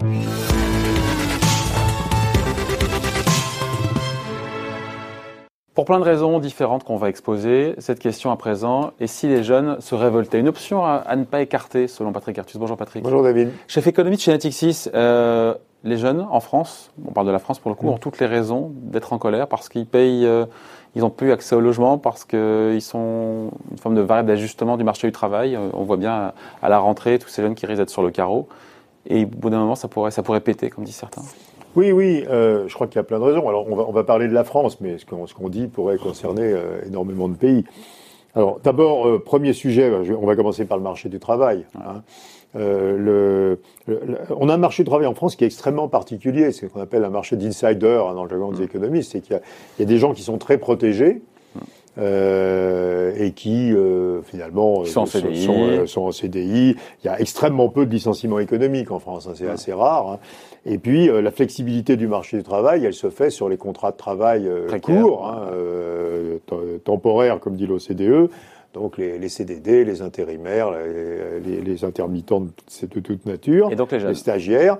Pour plein de raisons différentes qu'on va exposer, cette question à présent est si les jeunes se révoltaient? Une option à, ne pas écarter, selon Patrick Artus. Bonjour Patrick. Bonjour David. Chef économiste chez Natixis, euh, les jeunes en France, on parle de la France pour le coup, mm. ont toutes les raisons d'être en colère parce qu'ils payent, euh, ils n'ont plus accès au logement, parce qu'ils sont une forme de variable d'ajustement du marché du travail. Euh, on voit bien à, la rentrée tous ces jeunes qui risquent d'être sur le carreau. Et au bout d'un moment, ça pourrait, ça pourrait péter, comme disent certains. Oui, oui, euh, je crois qu'il y a plein de raisons. Alors, on va, on va parler de la France, mais ce qu'on ce qu'on dit pourrait concerner euh, énormément de pays. Alors, d'abord, euh, premier sujet, on va commencer par le marché du travail. Hein. Le, on a un marché du travail en France qui est extrêmement particulier, c'est ce qu'on appelle un marché d'insider hein, dans le jargon des mmh. économistes, c'est qu'il y, y, a des gens qui sont très protégés, euh, et qui euh, finalement sont en, CDI. Euh, sont, en, CDI. Il y a extrêmement peu de licenciements économiques en France, hein, c'est assez rare. Hein. Et puis la flexibilité du marché du travail, elle se fait sur les contrats de travail courts, hein, temporaires comme dit l'OCDE. Donc les, les, CDD, les intérimaires, les, les, intermittents de, de, toute nature, et donc les, les stagiaires.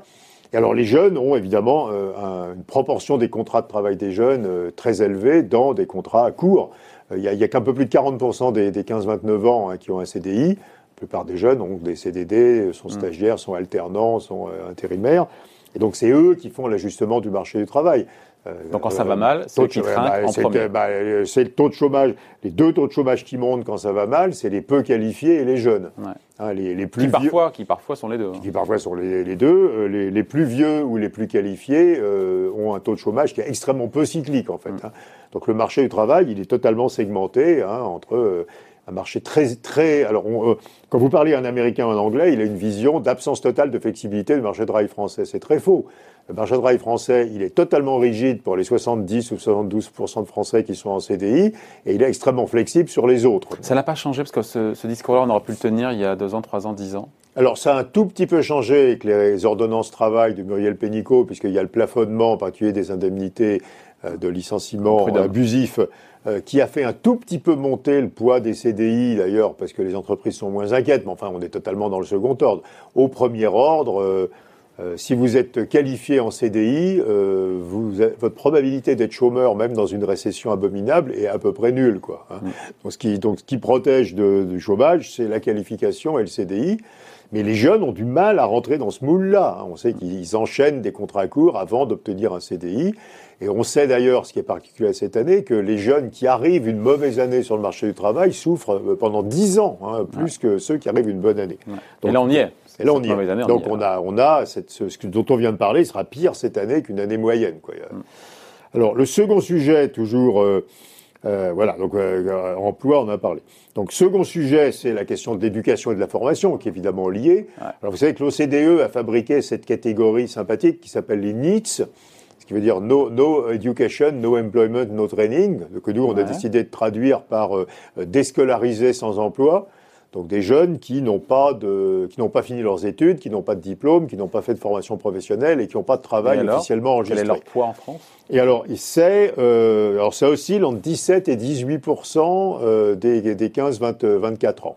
Et alors les jeunes ont évidemment une proportion des contrats de travail des jeunes très élevée dans des contrats courts. Euh, il n'y a, qu'un peu plus de 40% des, 15-29 ans hein, qui ont un CDI. La plupart des jeunes ont des CDD, sont mmh. stagiaires, sont alternants, sont euh, intérimaires. Et donc c'est eux qui font l'ajustement du marché du travail. Euh, donc quand ça va mal, c'est qui en premier. Bah, c'est le taux de chômage. Les deux taux de chômage qui montent quand ça va mal, c'est les peu qualifiés et les jeunes. Hein, les, les, plus qui parfois, qui parfois sont les deux. Hein. Qui parfois sont les, les deux. Les, les, plus vieux ou les plus qualifiés ont un taux de chômage qui est extrêmement peu cyclique en fait. Mmh. Hein. Donc le marché du travail, il est totalement segmenté hein, entre euh, un marché très très. Alors euh, quand vous parlez un Américain ou un Anglais, il a une vision d'absence totale de flexibilité du marché du travail français. C'est très faux. Le marché du travail français, il est totalement rigide pour les 70 ou 72% de Français qui sont en CDI, et il est extrêmement flexible sur les autres. Ça n'a pas changé parce que ce, ce discours-là, on aurait pu le tenir il y a deux ans, trois ans, dix ans. Alors ça a un tout petit peu changé avec les ordonnances travail de Muriel Pénicaud, puisqu'il y a le plafonnement en particulier des indemnités euh, de licenciement abusif euh, qui a fait un tout petit peu monter le poids des CDI d'ailleurs parce que les entreprises sont moins inquiètes, mais enfin on est totalement dans le second ordre. Au premier ordre, euh, si vous êtes qualifié en CDI, vous, votre probabilité d'être chômeur, même dans une récession abominable, est à peu près nulle. Quoi, hein. mm. donc, ce qui, donc, ce qui protège de, du chômage, c'est la qualification et le CDI. Mais les jeunes ont du mal à rentrer dans ce moule-là. Hein. On sait qu'ils enchaînent des contrats courts avant d'obtenir un CDI. Et on sait d'ailleurs, ce qui est particulier cette année, que les jeunes qui arrivent une mauvaise année sur le marché du travail souffrent euh, pendant 10 ans, hein, plus que ceux qui arrivent une bonne année. et là, on y est. Et là, on y est. Donc, on, a, on a cette, ce, dont on vient de parler sera pire cette année qu'une année moyenne. Quoi. Mm. Alors, le second sujet, toujours, euh, euh, voilà, donc euh, emploi, on en a parlé. Donc, second sujet, c'est la question de l'éducation et de la formation, qui est évidemment liée. Alors, vous savez que l'OCDE a fabriqué cette catégorie sympathique qui s'appelle les NEETS, qui veut dire no, no education, no employment, no training, que nous on a décidé de traduire par euh, déscolariser sans emploi. Donc des jeunes qui n'ont pas de, qui n'ont pas fini leurs études, qui n'ont pas de diplôme, qui n'ont pas fait de formation professionnelle et qui n'ont pas de travail officiellement enregistré. Quel est leur poids en France? Et alors, c'est, euh, alors ça oscille entre 17 et 18 euh, des, des 15-24 ans.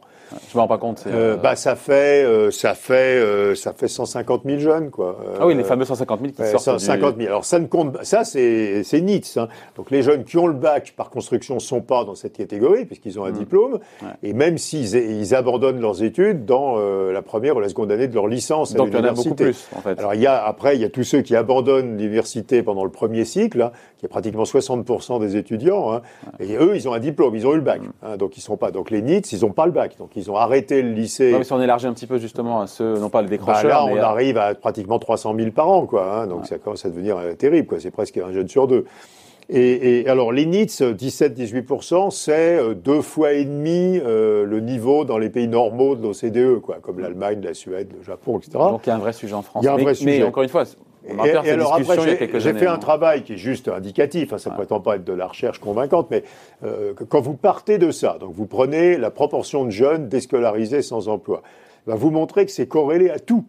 Je me rends pas compte. Euh, bah ça fait euh, ça fait euh, ça fait 150 000 jeunes quoi. ah oui, les fameux 150 000 qui sortent. 150 000. Alors ça ne compte ça c'est c'est NITS. Hein. Donc les jeunes qui ont le bac par construction sont pas dans cette catégorie puisqu'ils ont un mmh. diplôme. Et même s'ils ils abandonnent leurs études dans la première ou la seconde année de leur licence Donc il y en a beaucoup plus en fait. Alors il y a après il y a tous ceux qui abandonnent l'université pendant le premier cycle, hein, qui est pratiquement 60 des étudiants. Hein. Et eux ils ont un diplôme, ils ont eu le bac. Mmh. Hein, donc ils sont pas. Donc les NITS ils ont pas le bac. Donc ils ont arrêté le lycée. Non, mais si on élargit un petit peu justement à ceux, non pas décrocheurs. Bah là, on arrive à pratiquement 300 000 par an, quoi. Hein, donc ça commence à devenir euh, terrible, quoi. C'est presque un jeune sur deux. Et, et alors les NITS, 17-18%, c'est euh, deux fois et demi euh, le niveau dans les pays normaux de l'OCDE, quoi, comme l'Allemagne, la Suède, le Japon, etc. Donc il y a un vrai sujet en France. Il y a un vrai sujet. Mais encore une fois, et, alors après, j'ai fait un travail qui est juste indicatif, hein, ça ne prétend pas être de la recherche convaincante, mais euh, quand vous partez de ça, donc vous prenez la proportion de jeunes déscolarisés sans emploi, ben vous montrez que c'est corrélé à tout.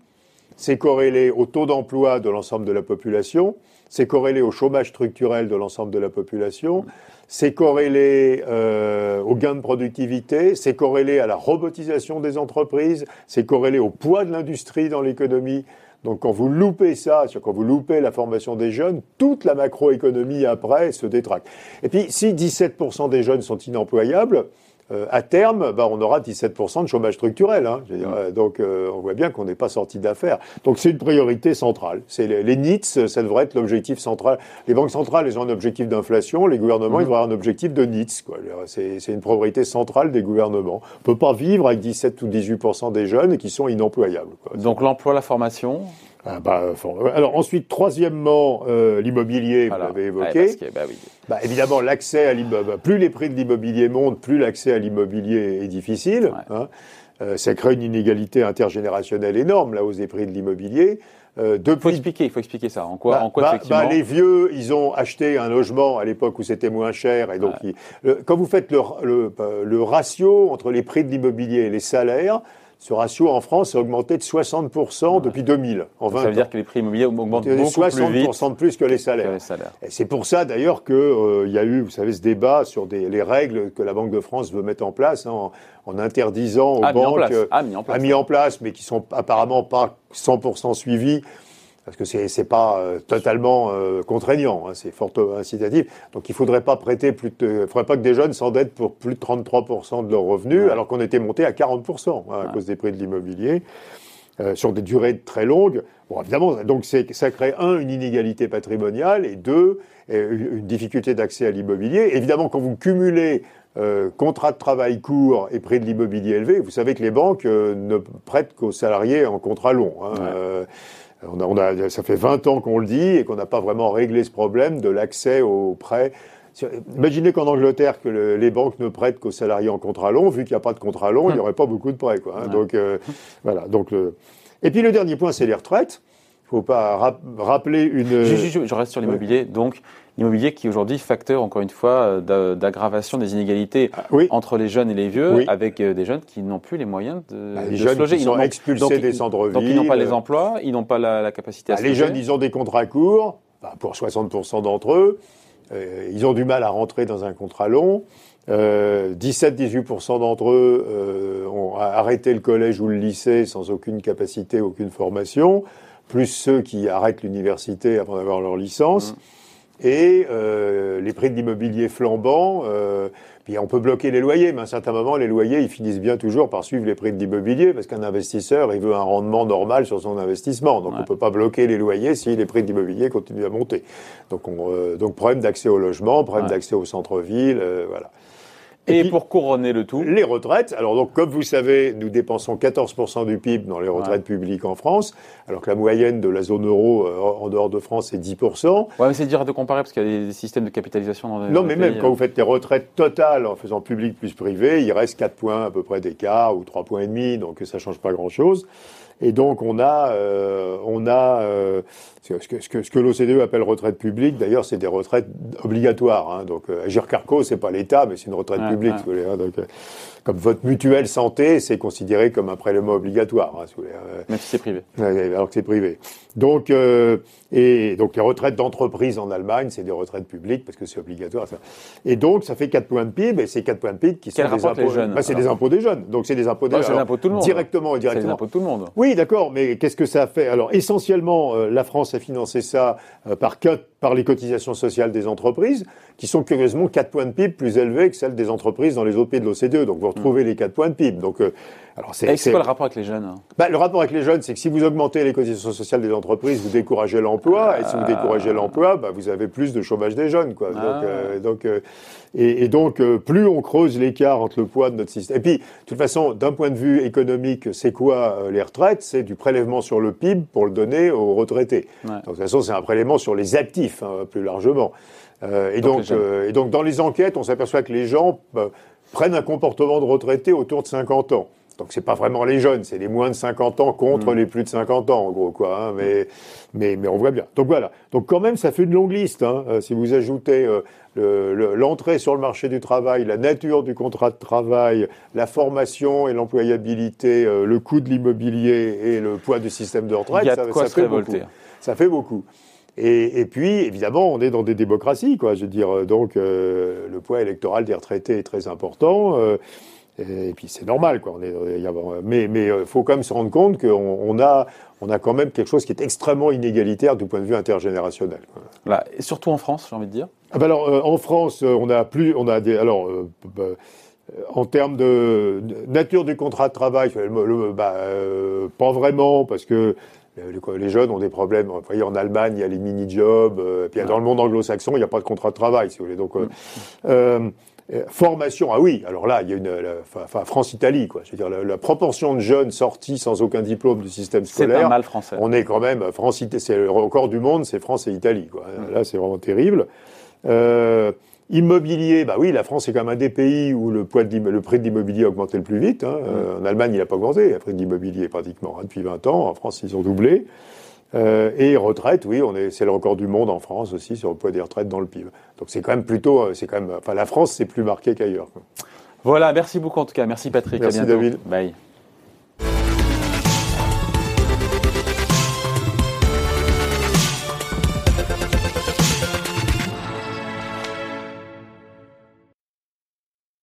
c'est corrélé au taux d'emploi de l'ensemble de la population, c'est corrélé au chômage structurel de l'ensemble de la population, c'est corrélé euh, au gain de productivité, c'est corrélé à la robotisation des entreprises, c'est corrélé au poids de l'industrie dans l'économie. Donc quand vous loupez ça, quand vous loupez la formation des jeunes, toute la macroéconomie après se détraque. Et puis si 17% des jeunes sont inemployables, euh, à terme, bah, on aura 17% de chômage structurel. Hein, mm. euh, donc, euh, on voit bien qu'on n'est pas sorti d'affaires. Donc, c'est une priorité centrale. C'est les, les, NITS, ça devrait être l'objectif central. Les banques centrales, elles ont un objectif d'inflation. Les gouvernements, ils mm. devraient avoir un objectif de NITS. C'est une priorité centrale des gouvernements. On peut pas vivre avec 17 ou 18% des jeunes qui sont inemployables. Quoi. Donc, l'emploi, la formation? Ah, bah, alors ensuite, troisièmement, euh, l'immobilier, vous l'avez évoqué. bah, oui. bah, évidemment, l'accès à l'immobilier, plus les prix de l'immobilier montent, plus l'accès à l'immobilier est difficile. Hein. Euh, ça crée une inégalité intergénérationnelle énorme, la hausse des prix de l'immobilier. Euh, depuis... Il faut expliquer, il faut expliquer ça. En quoi, bah, en quoi bah, effectivement... bah, les vieux, ils ont acheté un logement à l'époque où c'était moins cher, et donc quand vous faites le, le, le ratio entre les prix de l'immobilier et les salaires, ce ratio en France a augmenté de 60% depuis 2000. En 20 ça veut dire que les prix immobiliers augmentent beaucoup 60 plus vite de plus que les salaires. Et c'est pour ça d'ailleurs qu'il euh, y a eu, vous savez, ce débat sur des, les règles que la Banque de France veut mettre en place hein, en, interdisant aux ah, banques, mis ah, mis en place. a mis en place, mais qui sont apparemment pas 100% suivis parce que c'est n'est pas euh, totalement euh, contraignant, hein, c'est fort incitatif. Donc il faudrait pas prêter plus de, faudrait pas que des jeunes s'endettent pour plus de 33% de leurs revenus, alors qu'on était monté à 40% hein, à cause des prix de l'immobilier. Euh, sur des durées très longues. Bon, évidemment, donc ça crée un une inégalité patrimoniale et deux une difficulté d'accès à l'immobilier. Évidemment, quand vous cumulez euh, contrat de travail court et prix de l'immobilier élevé, vous savez que les banques ne prêtent qu'aux salariés en contrat long. Hein, on a, ça fait 20 ans qu'on le dit et qu'on n'a pas vraiment réglé ce problème de l'accès aux prêts. Imaginez qu'en Angleterre, que les banques ne prêtent qu'aux salariés en contrat long. Vu qu'il n'y a pas de contrat long, il n'y aurait pas beaucoup de prêts. Quoi, hein. Donc euh, voilà. Donc Et puis le dernier point, c'est les retraites. Il ne faut pas rappeler une. Je, je, reste sur l'immobilier. Donc l'immobilier qui est aujourd'hui facteur, encore une fois, euh, d'aggravation des inégalités ah, entre les jeunes et les vieux, avec euh, des jeunes qui n'ont plus les moyens de, bah, les jeunes se loger. Qui sont expulsés des centres-villes. Donc ils n'ont pas les emplois, ils n'ont pas la, capacité à bah, Les jeunes, ils ont des contrats courts, bah, pour 60% d'entre eux. Euh, ils ont du mal à rentrer dans un contrat long. 17-18% d'entre eux ont arrêté le collège ou le lycée sans aucune capacité, aucune formation, plus ceux qui arrêtent l'université avant d'avoir leur licence. Mmh et euh, les prix de l'immobilier flambant. Euh, puis on peut bloquer les loyers, mais à un certain moment, les loyers, ils finissent bien toujours par suivre les prix de l'immobilier, parce qu'un investisseur, il veut un rendement normal sur son investissement. Donc on ne peut pas bloquer les loyers si les prix de l'immobilier continuent à monter. Donc, on, euh, donc problème d'accès au logement, problème d'accès au centre-ville, voilà. Et, pour couronner le tout Les retraites. Alors donc, comme vous savez, nous dépensons 14% du PIB dans les retraites publiques en France, alors que la moyenne de la zone euro euh, en dehors de France est 10%. Ouais, mais c'est dur de comparer parce qu'il y a des systèmes de capitalisation dans les Non, mais même quand vous faites les retraites totales en faisant public plus privé, il reste 4 points à peu près d'écart ou 3 points et demi, donc ça change pas grand-chose. Et donc on a, euh, on a euh, ce que, ce que, ce que l'OCDE appelle retraite publique. D'ailleurs, c'est des retraites obligatoires. Hein. Donc Agir Carco, c'est pas l'État, mais c'est une retraite publique. Hein. donc, euh, comme votre mutuelle santé, c'est considéré comme un prélèvement obligatoire. Hein, euh, Même si c'est privé. alors que c'est privé. Donc, euh, et donc les retraites d'entreprise en Allemagne, c'est des retraites publiques parce que c'est obligatoire. Ça. Et donc, ça fait 4 points de PIB, et ces 4 points de PIB qui sont des impôts. Jeunes, bah, c'est des impôts des jeunes. Donc, c'est des impôts des jeunes. C'est l'impôt de tout le monde. Directement et directement. C'est l'impôt de tout le monde. Oui, d'accord, mais qu'est-ce que ça a fait? Alors, essentiellement, euh, la France a financé ça par cut par les cotisations sociales des entreprises, qui sont curieusement 4 points de PIB plus élevés que celles des entreprises dans les autres pays de l'OCDE. Donc vous retrouvez mm. les 4 points de PIB. Donc, euh, alors c'est, quoi le rapport avec les jeunes bah, Le rapport avec les jeunes, c'est que si vous augmentez les cotisations sociales des entreprises, vous découragez l'emploi. Et si vous découragez ah. l'emploi, bah, vous avez plus de chômage des jeunes. Quoi. Donc, euh, ah. donc euh, et, et, donc, plus on creuse l'écart entre le poids de notre système. Et puis, de toute façon, d'un point de vue économique, c'est quoi les retraites? C'est du prélèvement sur le PIB pour le donner aux retraités. Donc, de toute façon, c'est un prélèvement sur les actifs, hein, plus largement. Euh, et, donc, euh, et donc, dans les enquêtes, on s'aperçoit que les gens bah, prennent un comportement de retraité autour de 50 ans. Donc c'est pas vraiment les jeunes, c'est les moins de 50 ans contre mm. les plus de 50 ans, en gros, quoi. Hein, mais, mais, mais on voit bien. Donc voilà. Donc quand même, ça fait une longue liste. Hein. Euh, si vous ajoutez euh, l'entrée sur le marché du travail, la nature du contrat de travail, la formation et l'employabilité, euh, le coût de l'immobilier et le poids du système de retraite, ça, ça fait beaucoup. Ça fait beaucoup. Et, et, puis, évidemment, on est dans des démocraties, quoi. Je veux dire, donc le poids électoral des retraités est très important. Et, puis c'est normal, quoi. On est, mais mais il faut quand même se rendre compte qu'on on a, on a quand même quelque chose qui est extrêmement inégalitaire du point de vue intergénérationnel. Là, et surtout en France, j'ai envie de dire. Ah ben alors, euh, en France, euh, on a plus, on a des, alors, euh, bah, en termes de nature du contrat de travail, bah, pas vraiment, parce que les jeunes ont des problèmes. Vous voyez, en Allemagne, il y a les mini-jobs. puis dans le monde anglo-saxon, il n'y a pas de contrat de travail, si vous voulez. Donc. Euh, formation, ah oui, alors là, il y a une, enfin, France-Italie, quoi. Je veux dire, la, proportion de jeunes sortis sans aucun diplôme du système scolaire. C'est pas mal français. On est quand même, France, c'est le record du monde, c'est France et Italie, quoi. Mm. Là, c'est vraiment terrible. Euh, immobilier, bah oui, la France est quand même un des pays où le, poids de le prix de l'immobilier a augmenté le plus vite. Hein. Euh, en Allemagne, il n'a pas augmenté, le prix de l'immobilier pratiquement hein, depuis 20 ans. En France, ils ont doublé. Euh, et retraite, oui, on est, c'est le record du monde en France aussi sur le poids des retraites dans le PIB. Donc c'est quand même plutôt, euh, c'est quand même, enfin la France c'est plus marqué qu'ailleurs. Voilà, merci beaucoup en tout cas, merci Patrick. Merci David. Bye.